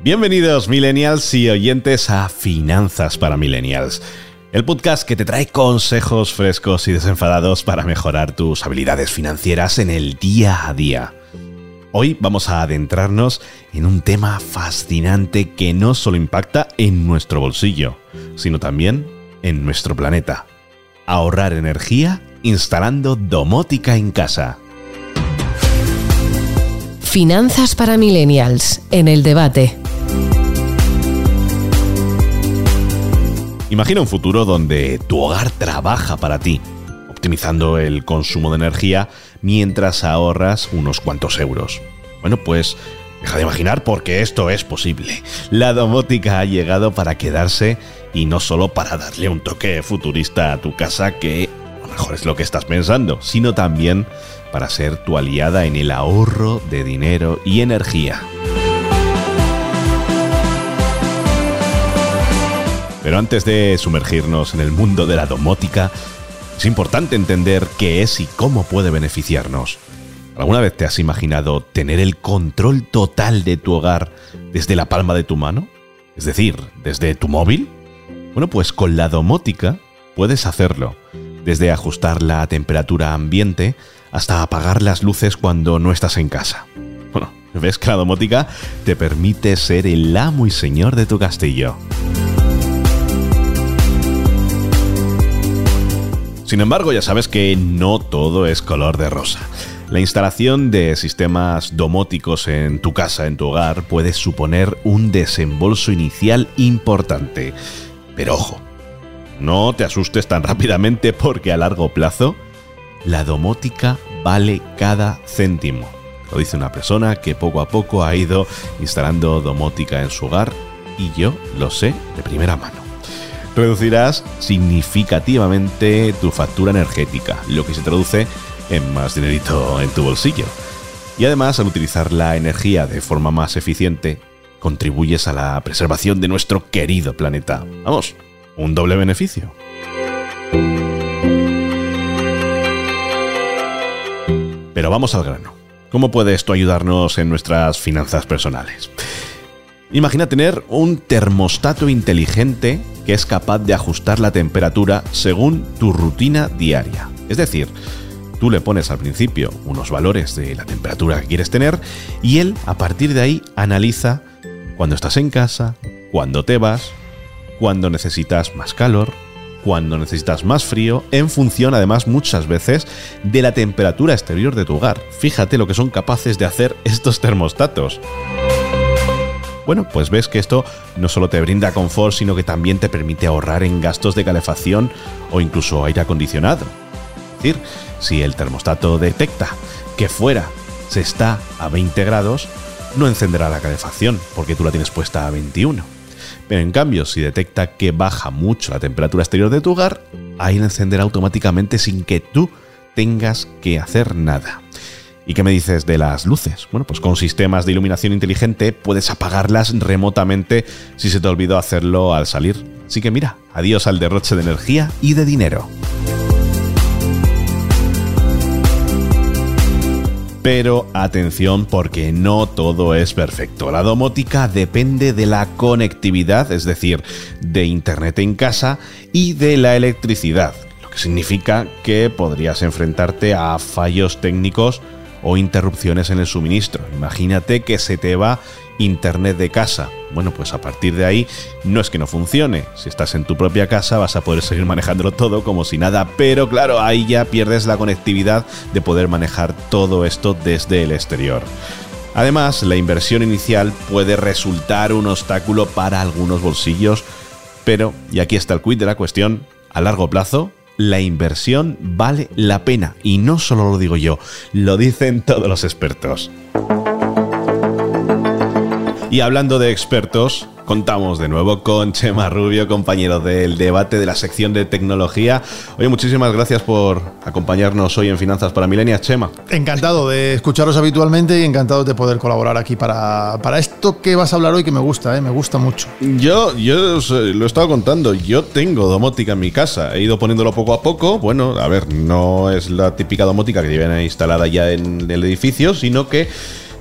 Bienvenidos millennials y oyentes a Finanzas para Millennials, el podcast que te trae consejos frescos y desenfadados para mejorar tus habilidades financieras en el día a día. Hoy vamos a adentrarnos en un tema fascinante que no solo impacta en nuestro bolsillo, sino también en nuestro planeta. Ahorrar energía instalando domótica en casa. Finanzas para Millennials en el debate. Imagina un futuro donde tu hogar trabaja para ti, optimizando el consumo de energía mientras ahorras unos cuantos euros. Bueno, pues deja de imaginar porque esto es posible. La domótica ha llegado para quedarse y no solo para darle un toque futurista a tu casa que a lo mejor es lo que estás pensando, sino también para ser tu aliada en el ahorro de dinero y energía. Pero antes de sumergirnos en el mundo de la domótica, es importante entender qué es y cómo puede beneficiarnos. ¿Alguna vez te has imaginado tener el control total de tu hogar desde la palma de tu mano? Es decir, desde tu móvil. Bueno, pues con la domótica puedes hacerlo, desde ajustar la temperatura ambiente hasta apagar las luces cuando no estás en casa. Bueno, ves que la domótica te permite ser el amo y señor de tu castillo. Sin embargo, ya sabes que no todo es color de rosa. La instalación de sistemas domóticos en tu casa, en tu hogar, puede suponer un desembolso inicial importante. Pero ojo, no te asustes tan rápidamente porque a largo plazo la domótica vale cada céntimo. Lo dice una persona que poco a poco ha ido instalando domótica en su hogar y yo lo sé de primera mano reducirás significativamente tu factura energética, lo que se traduce en más dinerito en tu bolsillo. Y además, al utilizar la energía de forma más eficiente, contribuyes a la preservación de nuestro querido planeta. Vamos, un doble beneficio. Pero vamos al grano. ¿Cómo puede esto ayudarnos en nuestras finanzas personales? Imagina tener un termostato inteligente que es capaz de ajustar la temperatura según tu rutina diaria. Es decir, tú le pones al principio unos valores de la temperatura que quieres tener y él a partir de ahí analiza cuando estás en casa, cuando te vas, cuando necesitas más calor, cuando necesitas más frío, en función además muchas veces de la temperatura exterior de tu hogar. Fíjate lo que son capaces de hacer estos termostatos. Bueno, pues ves que esto no solo te brinda confort, sino que también te permite ahorrar en gastos de calefacción o incluso aire acondicionado. Es decir, si el termostato detecta que fuera se está a 20 grados, no encenderá la calefacción porque tú la tienes puesta a 21. Pero en cambio, si detecta que baja mucho la temperatura exterior de tu hogar, ahí la encenderá automáticamente sin que tú tengas que hacer nada. ¿Y qué me dices de las luces? Bueno, pues con sistemas de iluminación inteligente puedes apagarlas remotamente si se te olvidó hacerlo al salir. Así que mira, adiós al derroche de energía y de dinero. Pero atención porque no todo es perfecto. La domótica depende de la conectividad, es decir, de Internet en casa y de la electricidad, lo que significa que podrías enfrentarte a fallos técnicos o interrupciones en el suministro. Imagínate que se te va internet de casa. Bueno, pues a partir de ahí no es que no funcione. Si estás en tu propia casa vas a poder seguir manejándolo todo como si nada, pero claro, ahí ya pierdes la conectividad de poder manejar todo esto desde el exterior. Además, la inversión inicial puede resultar un obstáculo para algunos bolsillos, pero, y aquí está el quid de la cuestión, a largo plazo la inversión vale la pena. Y no solo lo digo yo, lo dicen todos los expertos. Y hablando de expertos, Contamos de nuevo con Chema Rubio, compañero del debate de la sección de tecnología. Oye, muchísimas gracias por acompañarnos hoy en Finanzas para Milenias, Chema. Encantado de escucharos habitualmente y encantado de poder colaborar aquí para, para esto que vas a hablar hoy que me gusta, ¿eh? me gusta mucho. Yo, yo lo he estado contando, yo tengo domótica en mi casa, he ido poniéndolo poco a poco, bueno, a ver, no es la típica domótica que viene instalada ya en el edificio, sino que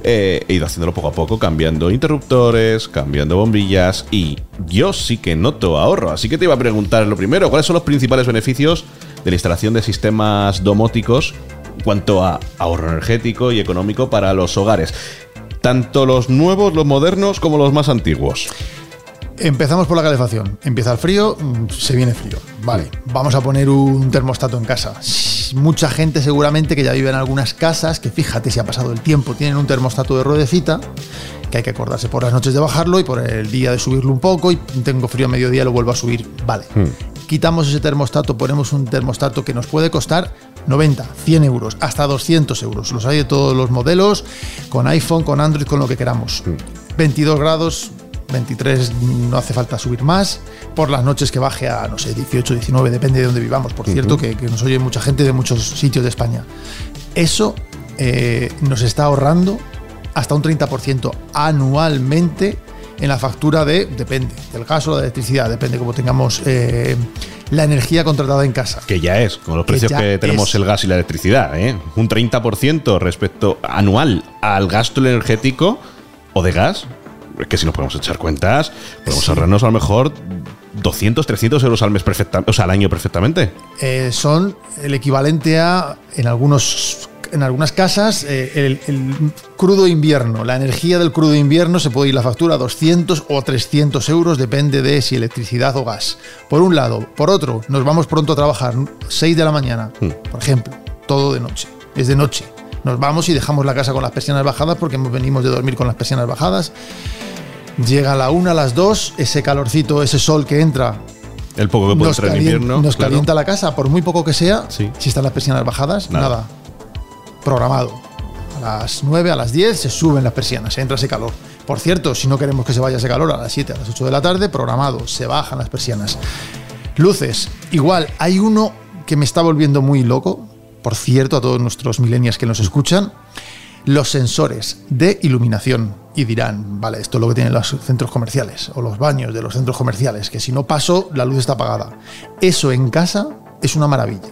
eh, he ido haciéndolo poco a poco, cambiando interruptores, cambiando bombillas y yo sí que noto ahorro. Así que te iba a preguntar lo primero, ¿cuáles son los principales beneficios de la instalación de sistemas domóticos en cuanto a ahorro energético y económico para los hogares? Tanto los nuevos, los modernos, como los más antiguos. Empezamos por la calefacción. Empieza el frío, mm, se viene frío. Vale, vamos a poner un termostato en casa. Mucha gente seguramente que ya vive en algunas casas, que fíjate si ha pasado el tiempo, tienen un termostato de ruedecita, que hay que acordarse por las noches de bajarlo y por el día de subirlo un poco y tengo frío a mediodía lo vuelvo a subir. Vale. Hmm. Quitamos ese termostato, ponemos un termostato que nos puede costar 90, 100 euros, hasta 200 euros. Los hay de todos los modelos, con iPhone, con Android, con lo que queramos. 22 hmm. grados, 23 no hace falta subir más. Por las noches que baje a, no sé, 18, 19, depende de dónde vivamos. Por cierto, que, nos oye mucha gente de muchos sitios de España. Eso eh, nos está ahorrando hasta un 30% anualmente en la factura de, depende, del gas o la electricidad, depende cómo tengamos eh, la energía contratada en casa. Que ya es, con los precios que, tenemos el gas y la electricidad, ¿eh? un 30% respecto anual al gasto energético o de gas que si nos podemos echar cuentas, podemos ahorrarnos a lo mejor 200, 300 euros al mes perfectamente, o sea, al año perfectamente. Eh, son el equivalente a, en algunos en algunas casas, eh, el, crudo invierno, la energía del crudo invierno se puede ir la factura a 200 o 300 euros, depende de si electricidad o gas. Por un lado. Por otro, nos vamos pronto a trabajar, 6 de la mañana, hmm. por ejemplo, todo de noche, es de noche. Nos vamos y dejamos la casa con las persianas bajadas porque venimos de dormir con las persianas bajadas Llega a la una, a las dos, ese calorcito, ese sol que entra. El poco que puede entrar en invierno. Nos calienta la casa, por muy poco que sea. Si están las persianas bajadas, nada. Programado. A las 9, a las 10 se suben las persianas, se entra ese calor. Por cierto, si no queremos que se vaya ese calor a las 7, a las 8 de la tarde, programado, se bajan las persianas. Luces, igual, hay uno que me está volviendo muy loco, por cierto, a todos nuestros millennials que nos escuchan, los sensores de iluminación y dirán, vale, esto es lo que tienen los centros comerciales o los baños de los centros comerciales, que si no paso la luz está apagada. Eso en casa es una maravilla.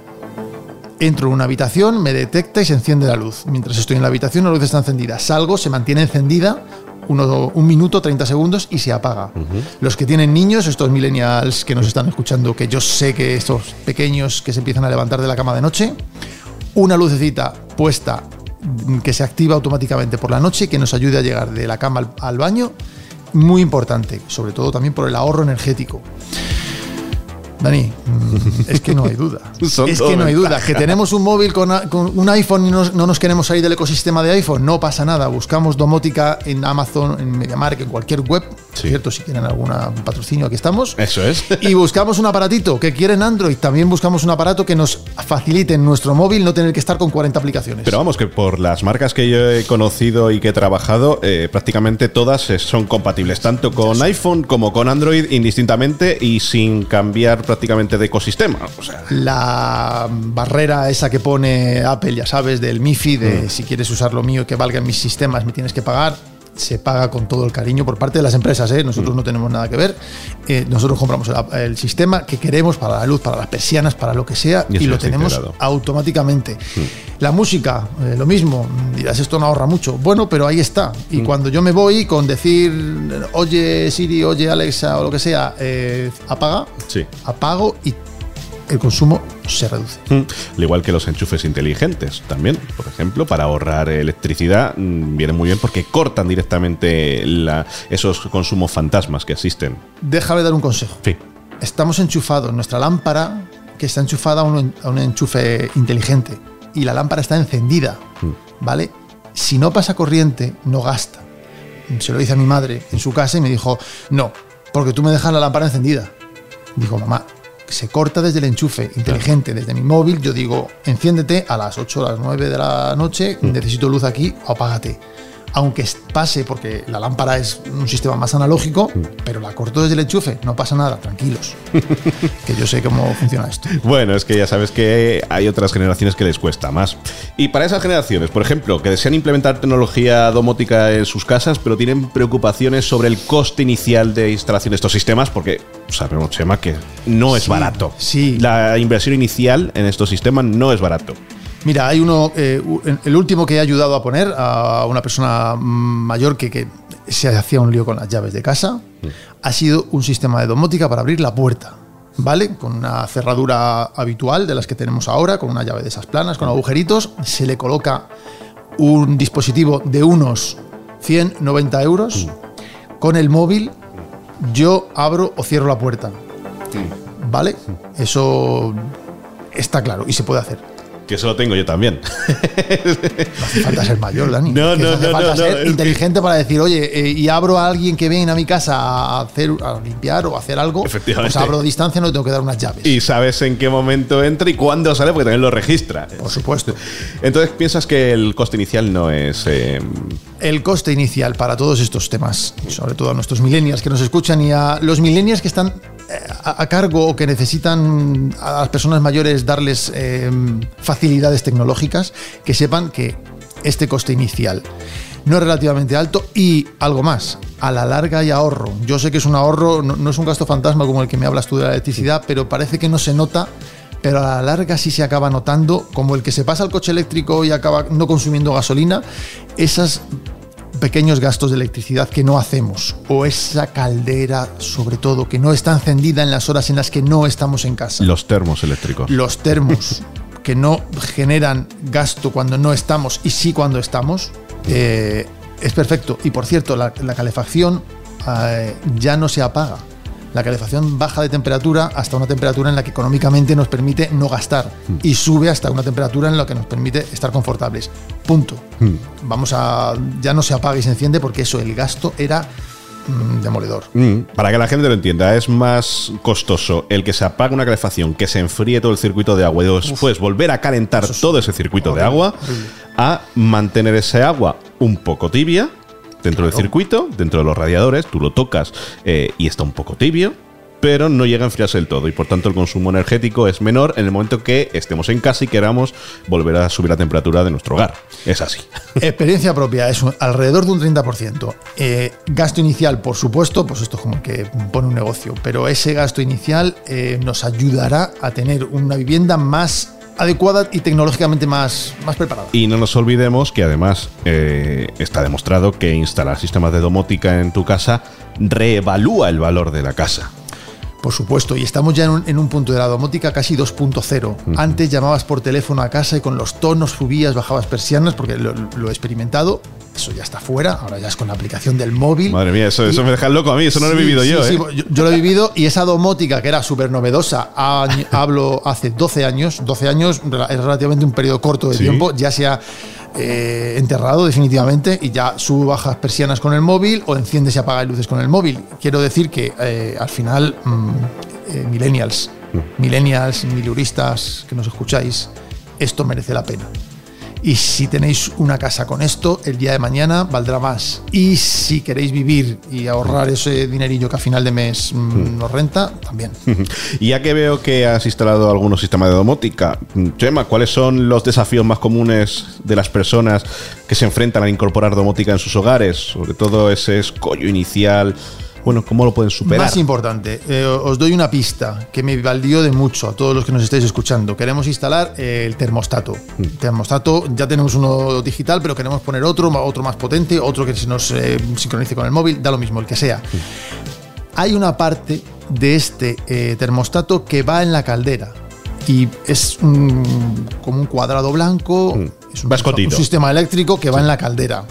Entro en una habitación, me detecta y se enciende la luz. Mientras estoy en la habitación la luz está encendida. Salgo, se mantiene encendida un minuto, 30 segundos y se apaga. Los que tienen niños, estos millennials que nos están escuchando, que yo sé que estos pequeños que se empiezan a levantar de la cama de noche, una lucecita puesta que se activa automáticamente por la noche que nos ayude a llegar de la cama al, baño, muy importante, sobre todo también por el ahorro energético. Dani, es que no hay duda. es que no hay duda. Que tenemos un móvil con, un iPhone y no, nos queremos salir del ecosistema de iPhone, no pasa nada. Buscamos domótica en Amazon, en MediaMarkt, en cualquier web. ¿Cierto? Si quieren algún patrocinio, aquí estamos. Eso es. y buscamos un aparatito que quieren Android. También buscamos un aparato que nos facilite en nuestro móvil no tener que estar con 40 aplicaciones. Pero vamos, que por las marcas que yo he conocido y que he trabajado, eh, prácticamente todas son compatibles, tanto con iPhone como con Android indistintamente y sin cambiar prácticamente de ecosistema. La barrera esa que pone Apple, ya sabes, del MIFI, de mm. si quieres usar lo mío que valga en mis sistemas, me tienes que pagar se paga con todo el cariño por parte de las empresas. ¿eh? Nosotros mm. no tenemos nada que ver. Eh, nosotros compramos el, sistema que queremos para la luz, para las persianas, para lo que sea, y, lo tenemos automáticamente. Mm. La música, eh, lo mismo. Dirás, esto no ahorra mucho. Bueno, pero ahí está. Y cuando yo me voy con decir, oye Siri, oye Alexa o lo que sea, apaga, apago y el consumo se reduce. Mm. Al igual que los enchufes inteligentes también, por ejemplo, para ahorrar electricidad, mm, vienen muy bien porque cortan directamente esos consumos fantasmas que existen. Déjame dar un consejo. Sí. Estamos enchufados, nuestra lámpara que está enchufada a un, enchufe inteligente y la lámpara está encendida, mm. ¿vale? Si no pasa corriente, no gasta. Se lo dice a mi madre en su casa y me dijo, no, porque tú me dejas la lámpara encendida. Digo, mamá, se corta desde el enchufe inteligente, desde mi móvil, yo digo, enciéndete a las 8 o las 9 de la noche, mm. necesito luz aquí, apágate. Aunque pase, porque la lámpara es un sistema más analógico, mm. pero la corto desde el enchufe, no pasa nada, tranquilos. que yo sé cómo funciona esto. Bueno, es que ya sabes que hay otras generaciones que les cuesta más. Y para esas generaciones, por ejemplo, que desean implementar tecnología domótica en sus casas, pero tienen preocupaciones sobre el coste inicial de instalación de estos sistemas, porque sabemos, Chema, que no es barato. Sí. La inversión inicial en estos sistemas no es barato. Mira, hay uno, eh, el último que he ayudado a poner a una persona mayor que, se hacía un lío con las llaves de casa, ha sido un sistema de domótica para abrir la puerta. ¿Vale? Con una cerradura habitual de las que tenemos ahora, con una llave de esas planas, con agujeritos, se le coloca un dispositivo de unos 190 euros. Con el móvil, yo abro o cierro la puerta. ¿Vale? Eso está claro y se puede hacer. Que eso lo tengo yo también. No hace falta ser mayor, Dani. No, no, no, falta ser inteligente para decir, oye, eh, y abro a alguien que viene a mi casa a hacer, a limpiar o a hacer algo. Efectivamente. Pues abro a distancia, no le tengo que dar unas llaves. Y sabes en qué momento entra y cuándo sale, porque también lo registra. Por supuesto. Entonces, ¿piensas que el coste inicial no es. Eh, el coste inicial para todos estos temas, sobre todo a nuestros millennials que nos escuchan y a los millennials que están a, cargo o que necesitan a las personas mayores darles em, facilidades tecnológicas, que sepan que este coste inicial no es relativamente alto y algo más, a la larga hay ahorro. Yo sé que es un ahorro, no, es un gasto fantasma como el que me hablas tú de la electricidad, pero parece que no se nota pero a la larga sí se acaba notando, como el que se pasa al coche eléctrico y acaba no consumiendo gasolina, esas pequeños gastos de electricidad que no hacemos, o esa caldera, sobre todo, que no está encendida en las horas en las que no estamos en casa. Los termos eléctricos. Los termos, que no generan gasto cuando no estamos y sí cuando estamos, eh, es perfecto. Y por cierto, la, calefacción eh, ya no se apaga la calefacción baja de temperatura hasta una temperatura en la que económicamente nos permite no gastar y sube hasta una temperatura en la que nos permite estar confortables. Punto. Hmm. Vamos a. Ya no se apaga y se enciende porque eso, el gasto era mm, demoledor. Para que la gente lo entienda, es más costoso el que se apague una calefacción, que se enfríe todo el circuito de agua y después volver a calentar todo ese circuito de agua, a mantener ese agua un poco tibia dentro del circuito, dentro de los radiadores, tú lo tocas eh, y está un poco tibio, pero no llega a enfriarse del todo y por tanto el consumo energético es menor en el momento que estemos en casa y queramos volver a subir la temperatura de nuestro hogar. Es así. Experiencia propia, es alrededor de un 30%. Eh, gasto inicial, por supuesto, pues esto es como que pone un negocio, pero ese gasto inicial eh, nos ayudará a tener una vivienda más adecuada y tecnológicamente más, más preparada. Y no nos olvidemos que además eh, está demostrado que instalar sistemas de domótica en tu casa reevalúa el valor de la casa. Por supuesto, y estamos ya en un, punto de la domótica casi 2.0. Antes llamabas por teléfono a casa y con los tonos subías, bajabas persianas, porque lo, he experimentado. Eso ya está fuera, ahora ya es con la aplicación del móvil. Madre mía, eso, me deja loco a mí, eso no lo he vivido yo, ¿eh? yo, lo he vivido y esa domótica que era súper novedosa, hablo hace 12 años, 12 años es relativamente un periodo corto de tiempo, ya se ha eh, enterrado definitivamente y ya sube bajas persianas con el móvil o enciende y apaga luces con el móvil. Quiero decir que eh, al final, mm, millennials, mm. millennials, miluristas que nos escucháis, esto merece la pena. Y si tenéis una casa con esto, el día de mañana valdrá más. Y si queréis vivir y ahorrar ese dinerillo que a final de mes mm, hmm. nos renta, también. Y ya que veo que has instalado algunos sistemas de domótica, Chema, ¿cuáles son los desafíos más comunes de las personas que se enfrentan a incorporar domótica en sus hogares? Sobre todo ese escollo inicial bueno, ¿cómo lo pueden superar? Más importante, eh, os doy una pista que me valió de mucho a todos los que nos estáis escuchando. Queremos instalar eh, el termostato. Mm. termostato, ya tenemos uno digital, pero queremos poner otro, otro más potente, otro que se nos eh, sincronice con el móvil, da lo mismo, el que sea. Mm. Hay una parte de este termostato que va en la caldera y es como un cuadrado blanco, mm. es un, sistema eléctrico que va en la caldera.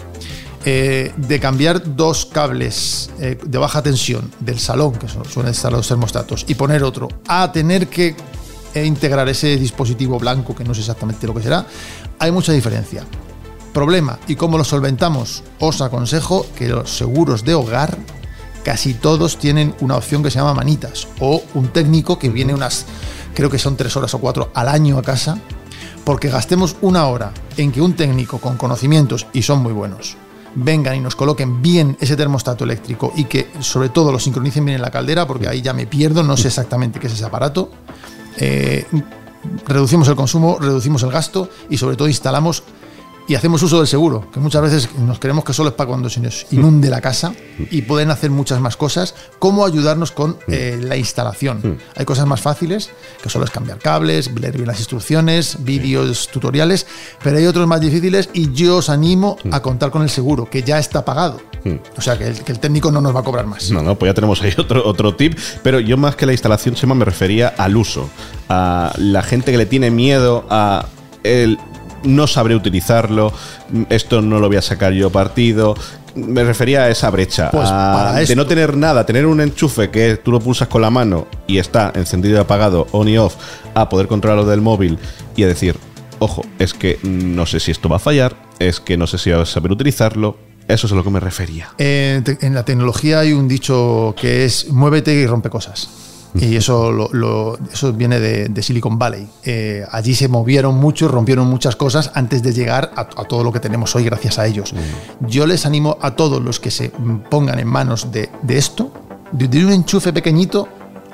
Eh, de cambiar dos cables eh, de baja tensión del salón, que son, suelen estar los termostatos, y poner otro, a tener que eh, integrar ese dispositivo blanco, que no sé exactamente lo que será, hay mucha diferencia. Problema, ¿y cómo lo solventamos? Os aconsejo que los seguros de hogar casi todos tienen una opción que se llama manitas, o un técnico que viene unas, creo que son tres horas o cuatro al año a casa, porque gastemos una hora en que un técnico con conocimientos, y son muy buenos, vengan y nos coloquen bien ese termostato eléctrico y que sobre todo lo sincronicen bien en la caldera, porque ahí ya me pierdo, no sé exactamente qué es ese aparato. Eh, reducimos el consumo, reducimos el gasto y sobre todo instalamos y hacemos uso del seguro, que muchas veces nos creemos que solo es para cuando se nos inunde la casa y pueden hacer muchas más cosas, como ayudarnos con eh, la instalación. Hay cosas más fáciles, que solo es cambiar cables, leer bien las instrucciones, vídeos, tutoriales, pero hay otros más difíciles y yo os animo a contar con el seguro, que ya está pagado. O sea, que el, que el, técnico no nos va a cobrar más. No, no, pues ya tenemos ahí otro, otro tip, pero yo más que la instalación, Chema, me refería al uso, a la gente que le tiene miedo a el no sabré utilizarlo, esto no lo voy a sacar yo partido. Me refería a esa brecha, pues de no tener nada, tener un enchufe que tú lo pulsas con la mano y está encendido y apagado, on y off, a poder controlarlo del móvil y a decir, ojo, es que no sé si esto va a fallar, es que no sé si voy a saber utilizarlo, eso es a lo que me refería. en la tecnología hay un dicho que es muévete y rompe cosas. Y eso, lo, eso viene de, Silicon Valley. Eh, allí se movieron mucho, rompieron muchas cosas antes de llegar a, todo lo que tenemos hoy gracias a ellos. Mm. Yo les animo a todos los que se pongan en manos de, esto, de, un enchufe pequeñito,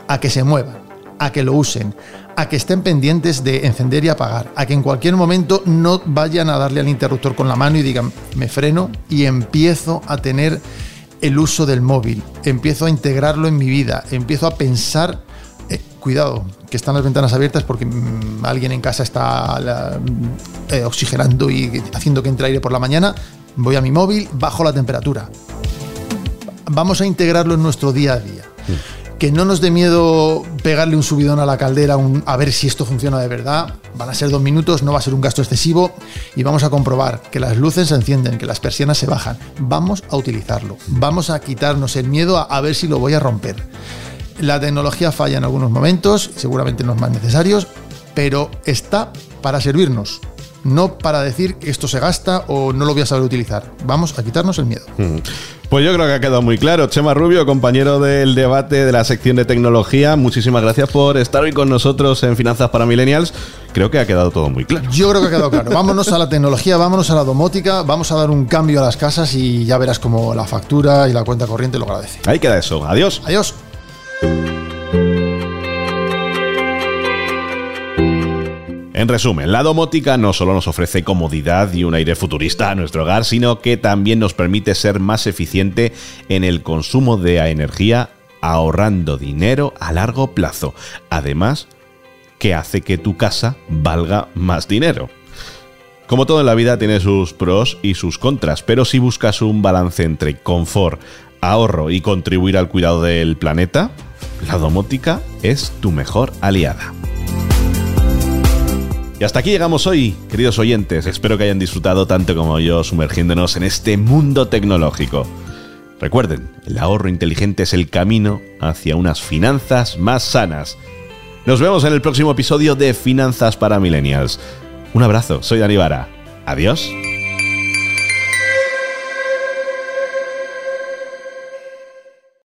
a que se muevan, a que lo usen, a que estén pendientes de encender y apagar, a que en cualquier momento no vayan a darle al interruptor con la mano y digan, me freno y empiezo a tener el uso del móvil, empiezo a integrarlo en mi vida, empiezo a pensar, eh, cuidado, que están las ventanas abiertas porque mm, alguien en casa está eh, oxigenando y haciendo que entre aire por la mañana, voy a mi móvil, bajo la temperatura. Vamos a integrarlo en nuestro día a día que no nos dé miedo pegarle un subidón a la caldera a ver si esto funciona de verdad. Van a ser dos minutos, no va a ser un gasto excesivo y vamos a comprobar que las luces se encienden, que las persianas se bajan. Vamos a utilizarlo. Vamos a quitarnos el miedo a, a ver si lo voy a romper. La tecnología falla en algunos momentos, seguramente no es más necesarios, pero está para servirnos no para decir que esto se gasta o no lo voy a saber utilizar. Vamos a quitarnos el miedo. Mm. Pues yo creo que ha quedado muy claro. Chema Rubio, compañero del debate de la sección de tecnología, muchísimas gracias por estar hoy con nosotros en Finanzas para Millennials. Creo que ha quedado todo muy claro. Yo creo que ha quedado claro. Vámonos a la tecnología, vámonos a la domótica, vamos a dar un cambio a las casas y ya verás cómo la factura y la cuenta corriente lo agradece. Ahí queda eso. Adiós. Adiós. En resumen, la domótica no solo nos ofrece comodidad y un aire futurista a nuestro hogar, sino que también nos permite ser más eficiente en el consumo de energía, ahorrando dinero a largo plazo. Además, que hace que tu casa valga más dinero. Como todo en la vida tiene sus pros y sus contras, pero si buscas un balance entre confort, ahorro y contribuir al cuidado del planeta, la domótica es tu mejor aliada. Y hasta aquí llegamos hoy, queridos oyentes. Espero que hayan disfrutado tanto como yo sumergiéndonos en este mundo tecnológico. Recuerden, el ahorro inteligente es el camino hacia unas finanzas más sanas. Nos vemos en el próximo episodio de Finanzas para Millennials. Un abrazo, soy Dani Vara. Adiós.